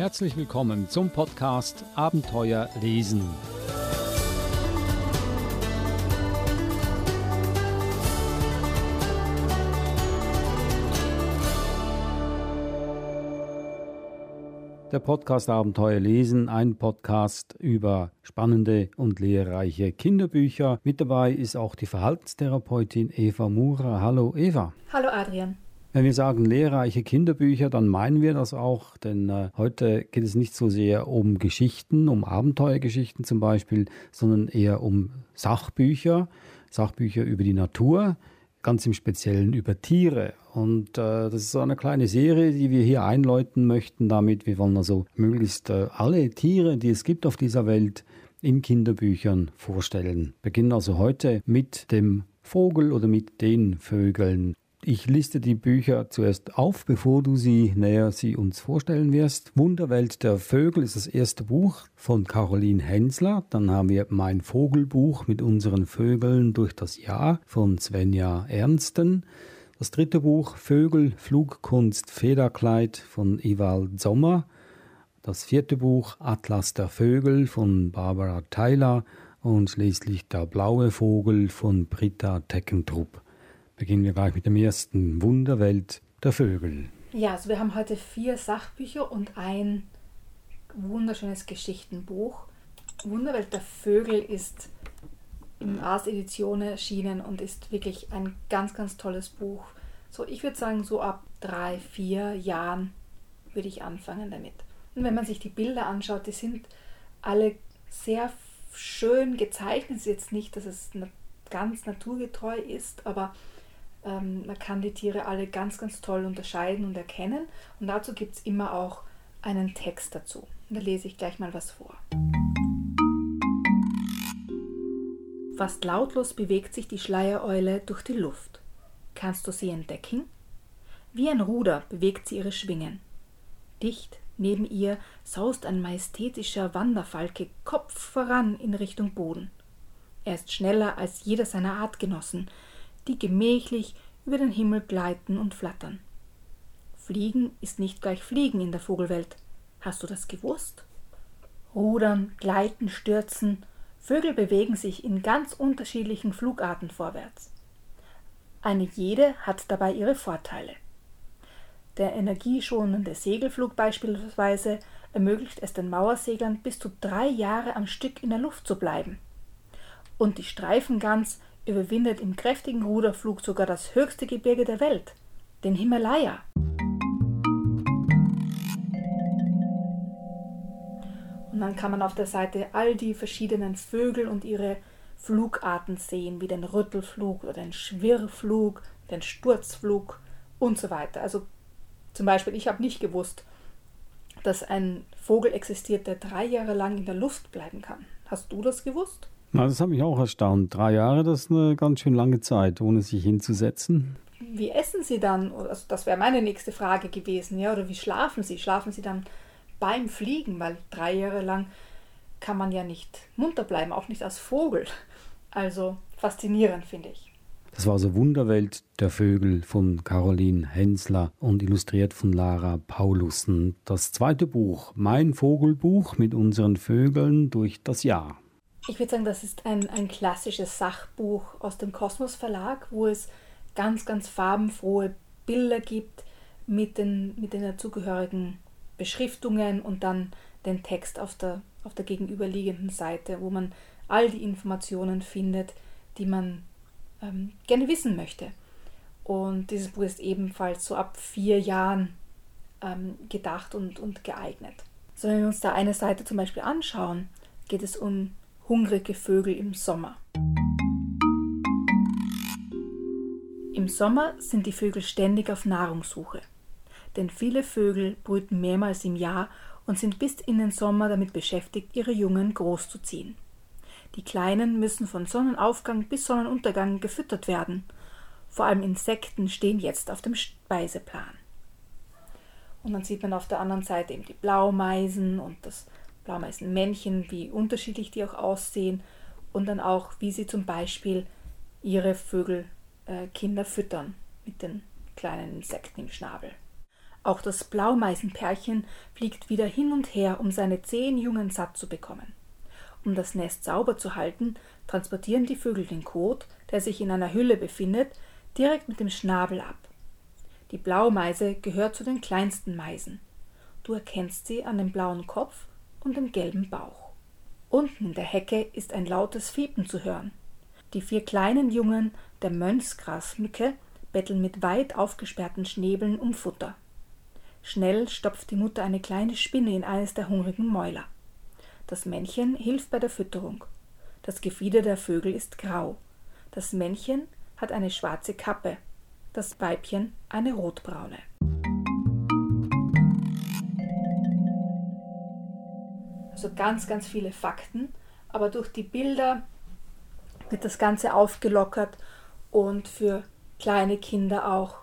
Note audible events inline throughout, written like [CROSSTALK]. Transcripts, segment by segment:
Herzlich willkommen zum Podcast Abenteuer lesen. Der Podcast Abenteuer lesen, ein Podcast über spannende und lehrreiche Kinderbücher. Mit dabei ist auch die Verhaltenstherapeutin Eva Mura. Hallo Eva. Hallo Adrian. Wenn wir sagen lehrreiche Kinderbücher, dann meinen wir das auch, denn äh, heute geht es nicht so sehr um Geschichten, um Abenteuergeschichten zum Beispiel, sondern eher um Sachbücher, Sachbücher über die Natur, ganz im Speziellen über Tiere. Und äh, das ist so eine kleine Serie, die wir hier einläuten möchten damit. Wir wollen also möglichst äh, alle Tiere, die es gibt auf dieser Welt, in Kinderbüchern vorstellen. Beginnen also heute mit dem Vogel oder mit den Vögeln. Ich liste die Bücher zuerst auf, bevor du sie näher sie uns vorstellen wirst. Wunderwelt der Vögel ist das erste Buch von Caroline Hensler. Dann haben wir Mein Vogelbuch mit unseren Vögeln durch das Jahr von Svenja Ernsten. Das dritte Buch Vögel, Flugkunst, Federkleid von Ewald Sommer. Das vierte Buch Atlas der Vögel von Barbara Tyler und schließlich Der blaue Vogel von Britta Teckentrupp beginnen wir gleich mit dem ersten Wunderwelt der Vögel. Ja, also wir haben heute vier Sachbücher und ein wunderschönes Geschichtenbuch. Wunderwelt der Vögel ist in Ars Edizione erschienen und ist wirklich ein ganz, ganz tolles Buch. So, ich würde sagen, so ab drei, vier Jahren würde ich anfangen damit. Und wenn man sich die Bilder anschaut, die sind alle sehr schön gezeichnet. Es ist jetzt nicht, dass es ganz naturgetreu ist, aber ähm, man kann die Tiere alle ganz, ganz toll unterscheiden und erkennen. Und dazu gibt es immer auch einen Text dazu. Da lese ich gleich mal was vor. Fast lautlos bewegt sich die Schleiereule durch die Luft. Kannst du sie entdecken? Wie ein Ruder bewegt sie ihre Schwingen. Dicht neben ihr saust ein majestätischer Wanderfalke Kopf voran in Richtung Boden. Er ist schneller als jeder seiner Artgenossen, die gemächlich über den Himmel gleiten und flattern. Fliegen ist nicht gleich Fliegen in der Vogelwelt. Hast du das gewusst? Rudern, gleiten, stürzen, Vögel bewegen sich in ganz unterschiedlichen Flugarten vorwärts. Eine jede hat dabei ihre Vorteile. Der energieschonende Segelflug beispielsweise ermöglicht es den Mauerseglern bis zu drei Jahre am Stück in der Luft zu bleiben. Und die Streifengans überwindet im kräftigen Ruderflug sogar das höchste Gebirge der Welt, den Himalaya. Und dann kann man auf der Seite all die verschiedenen Vögel und ihre Flugarten sehen, wie den Rüttelflug oder den Schwirrflug, den Sturzflug und so weiter. Also zum Beispiel, ich habe nicht gewusst, dass ein Vogel existiert, der drei Jahre lang in der Luft bleiben kann. Hast du das gewusst? Na, das hat mich auch erstaunt. Drei Jahre, das ist eine ganz schön lange Zeit, ohne sich hinzusetzen. Wie essen Sie dann? Also das wäre meine nächste Frage gewesen, ja? Oder wie schlafen Sie? Schlafen Sie dann beim Fliegen? Weil drei Jahre lang kann man ja nicht munter bleiben, auch nicht als Vogel. Also faszinierend, finde ich. Das war so Wunderwelt der Vögel von Caroline Hensler und illustriert von Lara Paulussen. Das zweite Buch, Mein Vogelbuch mit unseren Vögeln durch das Jahr. Ich würde sagen, das ist ein, ein klassisches Sachbuch aus dem Kosmos Verlag, wo es ganz, ganz farbenfrohe Bilder gibt mit den, mit den dazugehörigen Beschriftungen und dann den Text auf der, auf der gegenüberliegenden Seite, wo man all die Informationen findet, die man ähm, gerne wissen möchte. Und dieses Buch ist ebenfalls so ab vier Jahren ähm, gedacht und, und geeignet. So, wenn wir uns da eine Seite zum Beispiel anschauen, geht es um hungrige Vögel im Sommer. Im Sommer sind die Vögel ständig auf Nahrungssuche, denn viele Vögel brüten mehrmals im Jahr und sind bis in den Sommer damit beschäftigt, ihre Jungen großzuziehen. Die Kleinen müssen von Sonnenaufgang bis Sonnenuntergang gefüttert werden. Vor allem Insekten stehen jetzt auf dem Speiseplan. Und dann sieht man auf der anderen Seite eben die Blaumeisen und das Blaumeisenmännchen, wie unterschiedlich die auch aussehen und dann auch, wie sie zum Beispiel ihre Vögelkinder äh, füttern mit den kleinen Insekten im Schnabel. Auch das Blaumeisenpärchen fliegt wieder hin und her, um seine zehn Jungen satt zu bekommen. Um das Nest sauber zu halten, transportieren die Vögel den Kot, der sich in einer Hülle befindet, direkt mit dem Schnabel ab. Die Blaumeise gehört zu den kleinsten Meisen. Du erkennst sie an dem blauen Kopf und dem gelben Bauch. Unten in der Hecke ist ein lautes Fiepen zu hören. Die vier kleinen Jungen der Mönchsgrasmücke betteln mit weit aufgesperrten Schnäbeln um Futter. Schnell stopft die Mutter eine kleine Spinne in eines der hungrigen Mäuler. Das Männchen hilft bei der Fütterung. Das Gefieder der Vögel ist grau. Das Männchen hat eine schwarze Kappe, das Weibchen eine rotbraune. Also ganz, ganz viele Fakten, aber durch die Bilder wird das Ganze aufgelockert und für kleine Kinder auch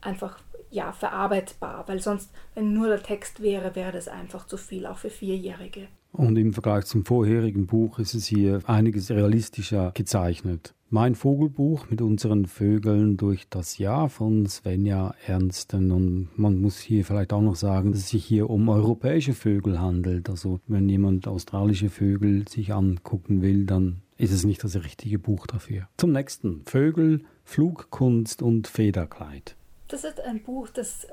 einfach ja verarbeitbar, weil sonst, wenn nur der Text wäre, wäre das einfach zu viel, auch für Vierjährige. Und im Vergleich zum vorherigen Buch ist es hier einiges realistischer gezeichnet. Mein Vogelbuch mit unseren Vögeln durch das Jahr von Svenja Ernsten. Und man muss hier vielleicht auch noch sagen, dass es sich hier um europäische Vögel handelt. Also wenn jemand australische Vögel sich angucken will, dann ist es nicht das richtige Buch dafür. Zum nächsten. Vögel, Flugkunst und Federkleid. Das ist ein Buch, das äh,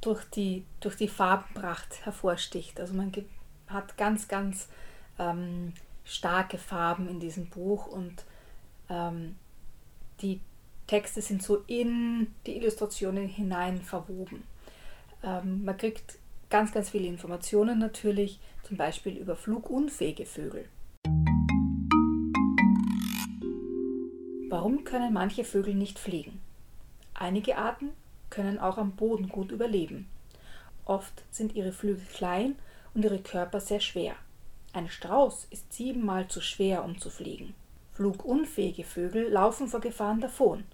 durch die, durch die Farbenpracht hervorsticht. Also man hat ganz, ganz ähm, starke Farben in diesem Buch und ähm, die Texte sind so in die Illustrationen hinein verwoben. Ähm, man kriegt ganz, ganz viele Informationen natürlich, zum Beispiel über flugunfähige Vögel. Warum können manche Vögel nicht fliegen? Einige Arten können auch am Boden gut überleben. Oft sind ihre Flügel klein und ihre Körper sehr schwer. Ein Strauß ist siebenmal zu schwer, um zu fliegen. Flugunfähige Vögel laufen vor Gefahren davon.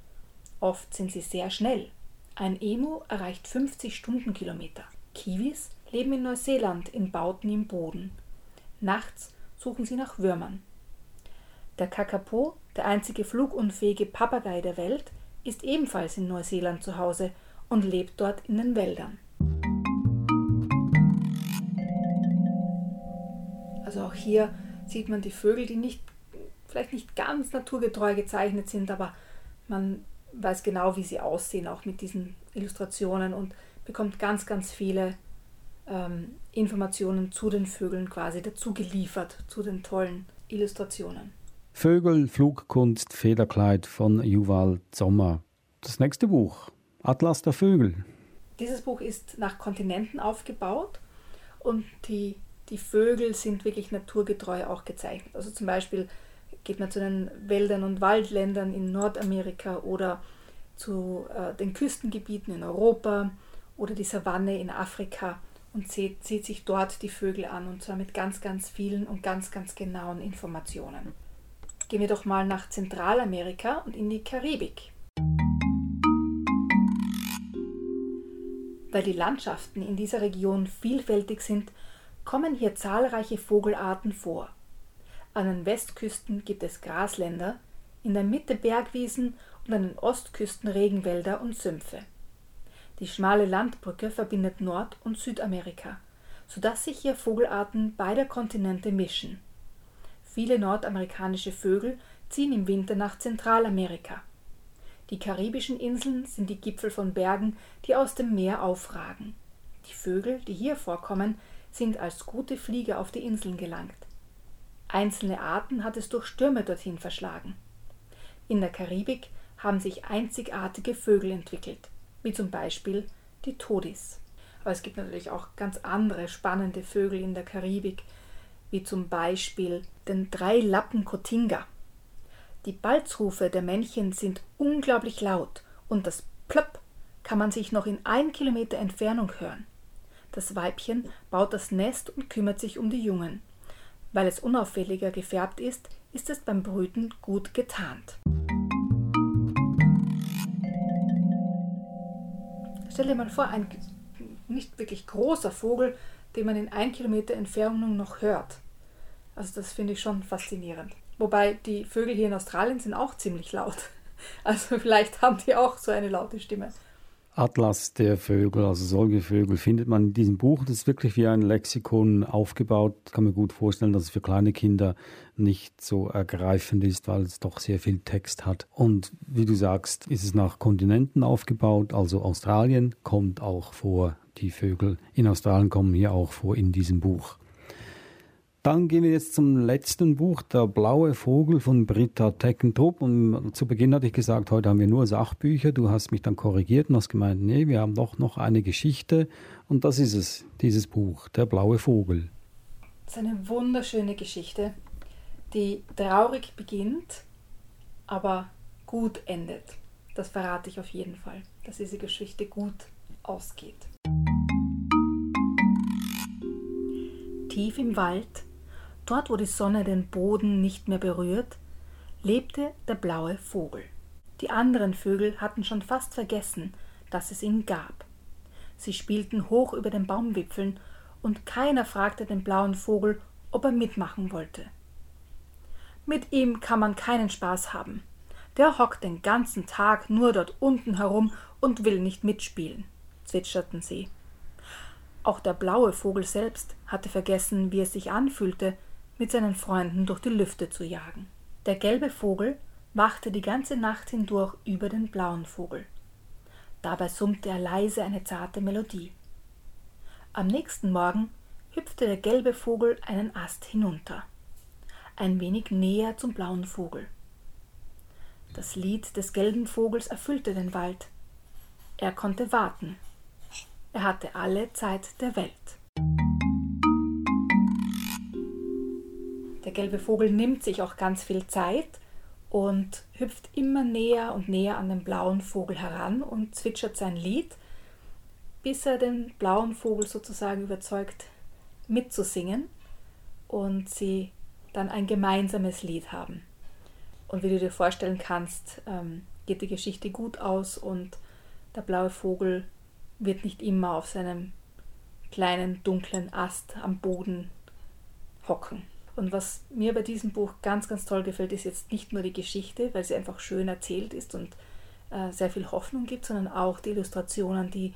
Oft sind sie sehr schnell. Ein Emu erreicht 50 Stundenkilometer. Kiwis leben in Neuseeland in Bauten im Boden. Nachts suchen sie nach Würmern. Der Kakapo, der einzige flugunfähige Papagei der Welt, ist ebenfalls in Neuseeland zu Hause und lebt dort in den Wäldern. Also auch hier sieht man die Vögel, die nicht vielleicht nicht ganz naturgetreu gezeichnet sind, aber man weiß genau, wie sie aussehen, auch mit diesen Illustrationen und bekommt ganz, ganz viele ähm, Informationen zu den Vögeln quasi dazu geliefert, zu den tollen Illustrationen. Vögel, Flugkunst, Federkleid von Yuval Sommer. Das nächste Buch, Atlas der Vögel. Dieses Buch ist nach Kontinenten aufgebaut und die, die Vögel sind wirklich naturgetreu auch gezeichnet. Also zum Beispiel geht man zu den Wäldern und Waldländern in Nordamerika oder zu äh, den Küstengebieten in Europa oder die Savanne in Afrika und sieht, sieht sich dort die Vögel an und zwar mit ganz, ganz vielen und ganz, ganz genauen Informationen. Gehen wir doch mal nach Zentralamerika und in die Karibik. Weil die Landschaften in dieser Region vielfältig sind, kommen hier zahlreiche Vogelarten vor. An den Westküsten gibt es Grasländer, in der Mitte Bergwiesen und an den Ostküsten Regenwälder und Sümpfe. Die schmale Landbrücke verbindet Nord- und Südamerika, sodass sich hier Vogelarten beider Kontinente mischen. Viele nordamerikanische Vögel ziehen im Winter nach Zentralamerika. Die karibischen Inseln sind die Gipfel von Bergen, die aus dem Meer aufragen. Die Vögel, die hier vorkommen, sind als gute Flieger auf die Inseln gelangt. Einzelne Arten hat es durch Stürme dorthin verschlagen. In der Karibik haben sich einzigartige Vögel entwickelt, wie zum Beispiel die Todis. Aber es gibt natürlich auch ganz andere spannende Vögel in der Karibik, wie zum Beispiel den Dreilappen-Kotinga. Die Balzrufe der Männchen sind unglaublich laut und das Plöpp kann man sich noch in ein Kilometer Entfernung hören. Das Weibchen baut das Nest und kümmert sich um die Jungen. Weil es unauffälliger gefärbt ist, ist es beim Brüten gut getarnt. Stell dir mal vor, ein nicht wirklich großer Vogel, den man in ein Kilometer Entfernung noch hört. Also das finde ich schon faszinierend. Wobei die Vögel hier in Australien sind auch ziemlich laut. [LAUGHS] Also vielleicht haben die auch so eine laute Stimme. Atlas der Vögel, also solche Vögel, findet man in diesem Buch. Das ist wirklich wie ein Lexikon aufgebaut. Kann mir gut vorstellen, dass es für kleine Kinder nicht so ergreifend ist, weil es doch sehr viel Text hat. Und wie du sagst, ist es nach Kontinenten aufgebaut. Also Australien kommt auch vor. Die Vögel in Australien kommen hier auch vor in diesem Buch. Dann gehen wir jetzt zum letzten Buch, Der blaue Vogel von Britta Teckentrup. Und zu Beginn hatte ich gesagt, heute haben wir nur Sachbücher. Du hast mich dann korrigiert und hast gemeint, nee, wir haben doch noch eine Geschichte. Und das ist es, dieses Buch, Der blaue Vogel. Das ist eine wunderschöne Geschichte, die traurig beginnt, aber gut endet. Das verrate ich auf jeden Fall, dass diese Geschichte gut ausgeht. Tief im Wald Dort, wo die Sonne den Boden nicht mehr berührt, lebte der blaue Vogel. Die anderen Vögel hatten schon fast vergessen, dass es ihn gab. Sie spielten hoch über den Baumwipfeln, und keiner fragte den blauen Vogel, ob er mitmachen wollte. Mit ihm kann man keinen Spaß haben. Der hockt den ganzen Tag nur dort unten herum und will nicht mitspielen, zwitscherten sie. Auch der blaue Vogel selbst hatte vergessen, wie es sich anfühlte, mit seinen Freunden durch die Lüfte zu jagen. Der gelbe Vogel wachte die ganze Nacht hindurch über den blauen Vogel. Dabei summte er leise eine zarte Melodie. Am nächsten Morgen hüpfte der gelbe Vogel einen Ast hinunter, ein wenig näher zum blauen Vogel. Das Lied des gelben Vogels erfüllte den Wald. Er konnte warten. Er hatte alle Zeit der Welt. Gelbe Vogel nimmt sich auch ganz viel Zeit und hüpft immer näher und näher an den blauen Vogel heran und zwitschert sein Lied, bis er den blauen Vogel sozusagen überzeugt, mitzusingen und sie dann ein gemeinsames Lied haben. Und wie du dir vorstellen kannst, ähm, geht die Geschichte gut aus und der blaue Vogel wird nicht immer auf seinem kleinen dunklen Ast am Boden hocken. Und was mir bei diesem Buch ganz, ganz toll gefällt, ist jetzt nicht nur die Geschichte, weil sie einfach schön erzählt ist und äh, sehr viel Hoffnung gibt, sondern auch die Illustrationen, die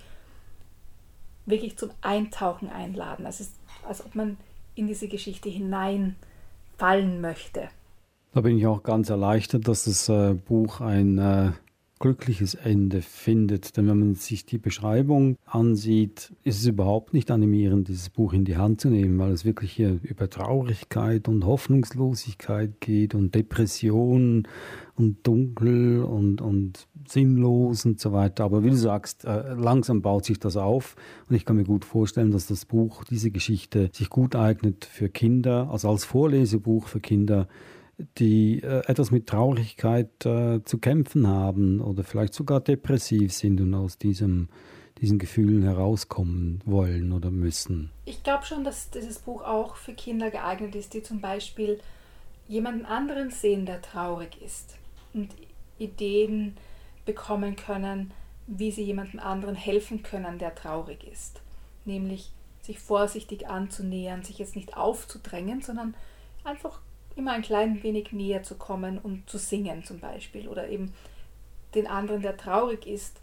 wirklich zum Eintauchen einladen. Also es ist, als ob man in diese Geschichte hineinfallen möchte. Da bin ich auch ganz erleichtert, dass das äh, Buch ein äh, glückliches Ende findet. Denn wenn man sich die Beschreibung ansieht, ist es überhaupt nicht animierend, dieses Buch in die Hand zu nehmen, weil es wirklich hier über Traurigkeit und Hoffnungslosigkeit geht und Depression und dunkel und, und sinnlos und so weiter. Aber wie du sagst, äh, langsam baut sich das auf und ich kann mir gut vorstellen, dass das Buch, diese Geschichte sich gut eignet für Kinder, also als Vorlesebuch für Kinder, die äh, etwas mit Traurigkeit äh, zu kämpfen haben oder vielleicht sogar depressiv sind und aus diesem, diesen Gefühlen herauskommen wollen oder müssen. Ich glaube schon, dass dieses Buch auch für Kinder geeignet ist, die zum Beispiel jemanden anderen sehen, der traurig ist und Ideen bekommen können, wie sie jemandem anderen helfen können, der traurig ist. Nämlich sich vorsichtig anzunähern, sich jetzt nicht aufzudrängen, sondern einfach immer ein klein wenig näher zu kommen und zu singen zum Beispiel oder eben den anderen, der traurig ist,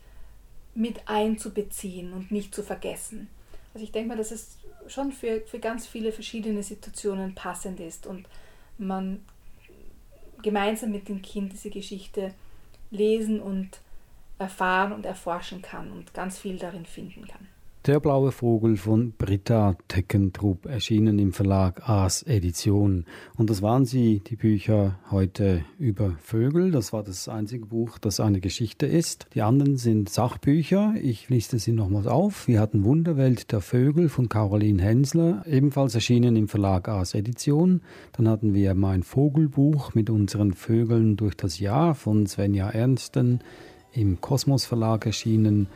mit einzubeziehen und nicht zu vergessen. Also ich denke mal, dass es schon für, für ganz viele verschiedene Situationen passend ist und man gemeinsam mit dem Kind diese Geschichte lesen und erfahren und erforschen kann und ganz viel darin finden kann. Der blaue Vogel von Britta Teckentrup erschienen im Verlag Aas Edition. Und das waren sie, die Bücher heute über Vögel. Das war das einzige Buch, das eine Geschichte ist. Die anderen sind Sachbücher. Ich liste sie nochmals auf. Wir hatten Wunderwelt der Vögel von Caroline Hensler, ebenfalls erschienen im Verlag Aas Edition. Dann hatten wir mein Vogelbuch mit unseren Vögeln durch das Jahr von Svenja Ernsten im Kosmos Verlag erschienen.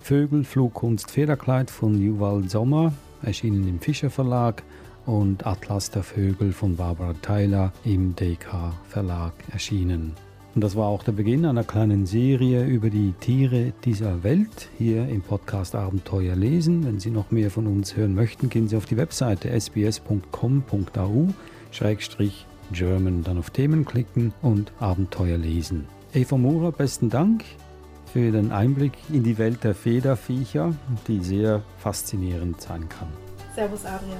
Vögel, Flugkunst, Federkleid von Juval Sommer, erschienen im Fischer Verlag und Atlas der Vögel von Barbara Tyler im DK Verlag erschienen. Und das war auch der Beginn einer kleinen Serie über die Tiere dieser Welt hier im Podcast Abenteuer lesen. Wenn Sie noch mehr von uns hören möchten, gehen Sie auf die Webseite sbs.com.au-german, dann auf Themen klicken und Abenteuer lesen. Eva Mura, besten Dank. Für den Einblick in die Welt der Federviecher, die sehr faszinierend sein kann. Servus Adrian.